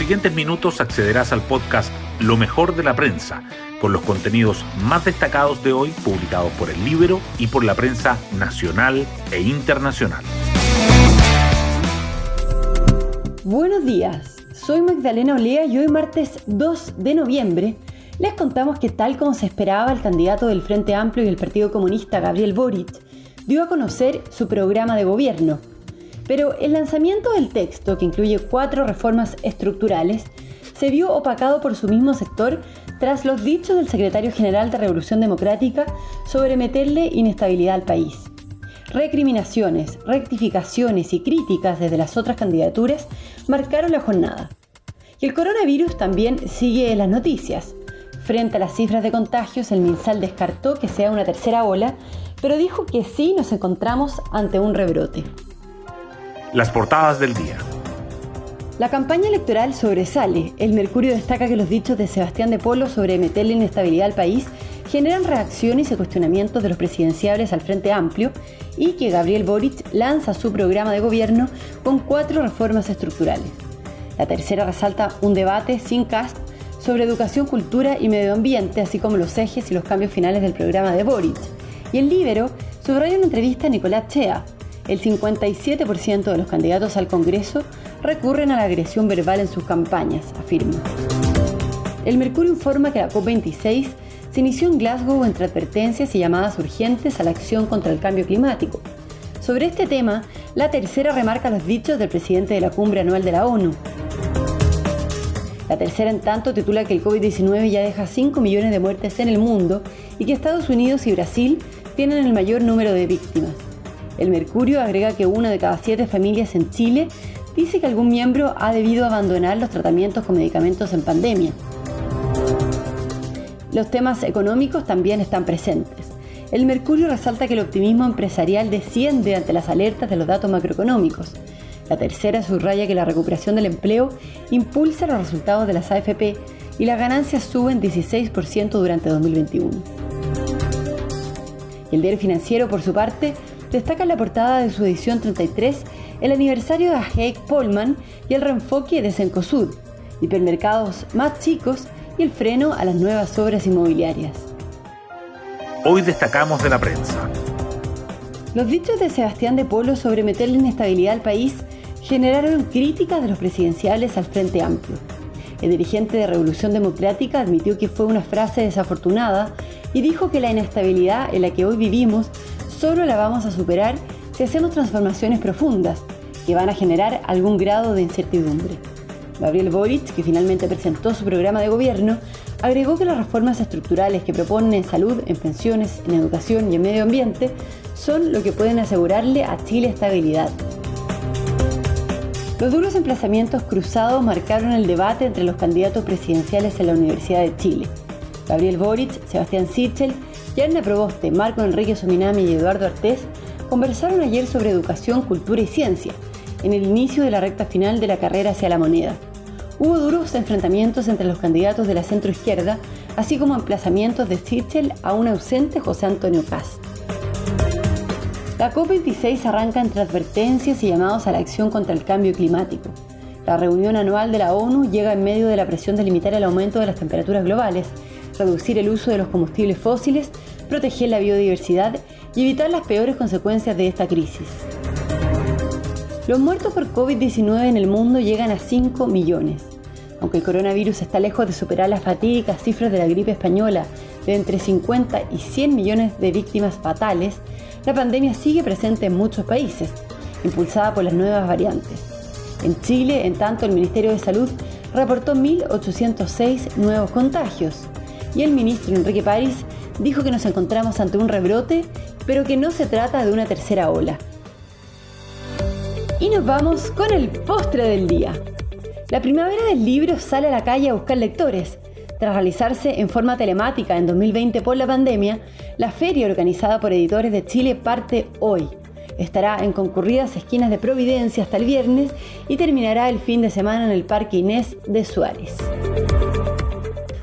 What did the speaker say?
siguientes minutos accederás al podcast Lo mejor de la prensa, con los contenidos más destacados de hoy publicados por el libro y por la prensa nacional e internacional. Buenos días, soy Magdalena Olea y hoy martes 2 de noviembre les contamos que tal como se esperaba el candidato del Frente Amplio y el Partido Comunista Gabriel Boric dio a conocer su programa de gobierno. Pero el lanzamiento del texto, que incluye cuatro reformas estructurales, se vio opacado por su mismo sector tras los dichos del secretario general de Revolución Democrática sobre meterle inestabilidad al país. Recriminaciones, rectificaciones y críticas desde las otras candidaturas marcaron la jornada. Y el coronavirus también sigue en las noticias. Frente a las cifras de contagios, el MinSal descartó que sea una tercera ola, pero dijo que sí nos encontramos ante un rebrote. Las portadas del día. La campaña electoral sobresale. El Mercurio destaca que los dichos de Sebastián de Polo sobre meterle inestabilidad al país generan reacciones y cuestionamientos de los presidenciables al Frente Amplio y que Gabriel Boric lanza su programa de gobierno con cuatro reformas estructurales. La tercera resalta un debate sin cast sobre educación, cultura y medio ambiente, así como los ejes y los cambios finales del programa de Boric. Y el Libero subraya una entrevista a Nicolás Chea. El 57% de los candidatos al Congreso recurren a la agresión verbal en sus campañas, afirma. El Mercurio informa que la COP26 se inició en Glasgow entre advertencias y llamadas urgentes a la acción contra el cambio climático. Sobre este tema, la tercera remarca los dichos del presidente de la cumbre anual de la ONU, la tercera, en tanto, titula que el COVID-19 ya deja 5 millones de muertes en el mundo y que Estados Unidos y Brasil tienen el mayor número de víctimas. El Mercurio agrega que una de cada siete familias en Chile dice que algún miembro ha debido abandonar los tratamientos con medicamentos en pandemia. Los temas económicos también están presentes. El Mercurio resalta que el optimismo empresarial desciende ante las alertas de los datos macroeconómicos. La tercera subraya que la recuperación del empleo impulsa los resultados de las AFP y las ganancias suben 16% durante 2021. El diario financiero, por su parte, destaca en la portada de su edición 33 el aniversario de Heik Polman y el reenfoque de Cencosud, hipermercados más chicos y el freno a las nuevas obras inmobiliarias. Hoy destacamos de la prensa. Los dichos de Sebastián de Polo sobre meterle inestabilidad al país generaron críticas de los presidenciales al Frente Amplio. El dirigente de Revolución Democrática admitió que fue una frase desafortunada y dijo que la inestabilidad en la que hoy vivimos solo la vamos a superar si hacemos transformaciones profundas que van a generar algún grado de incertidumbre. Gabriel Boric, que finalmente presentó su programa de gobierno, agregó que las reformas estructurales que proponen en salud, en pensiones, en educación y en medio ambiente son lo que pueden asegurarle a Chile estabilidad. Los duros emplazamientos cruzados marcaron el debate entre los candidatos presidenciales en la Universidad de Chile. Gabriel Boric, Sebastián Sichel, Yarna Proboste, Marco Enrique Sominami y Eduardo Artés conversaron ayer sobre educación, cultura y ciencia, en el inicio de la recta final de la carrera hacia la moneda. Hubo duros enfrentamientos entre los candidatos de la centroizquierda, así como emplazamientos de Sichel a un ausente José Antonio Cast. La COP26 arranca entre advertencias y llamados a la acción contra el cambio climático. La reunión anual de la ONU llega en medio de la presión de limitar el aumento de las temperaturas globales, reducir el uso de los combustibles fósiles, proteger la biodiversidad y evitar las peores consecuencias de esta crisis. Los muertos por COVID-19 en el mundo llegan a 5 millones. Aunque el coronavirus está lejos de superar las fatídicas cifras de la gripe española de entre 50 y 100 millones de víctimas fatales, la pandemia sigue presente en muchos países, impulsada por las nuevas variantes. En Chile, en tanto, el Ministerio de Salud reportó 1.806 nuevos contagios y el ministro Enrique París dijo que nos encontramos ante un rebrote, pero que no se trata de una tercera ola. Y nos vamos con el postre del día. La primavera del libro sale a la calle a buscar lectores tras realizarse en forma telemática en 2020 por la pandemia, la feria organizada por Editores de Chile parte hoy. Estará en concurridas esquinas de Providencia hasta el viernes y terminará el fin de semana en el Parque Inés de Suárez.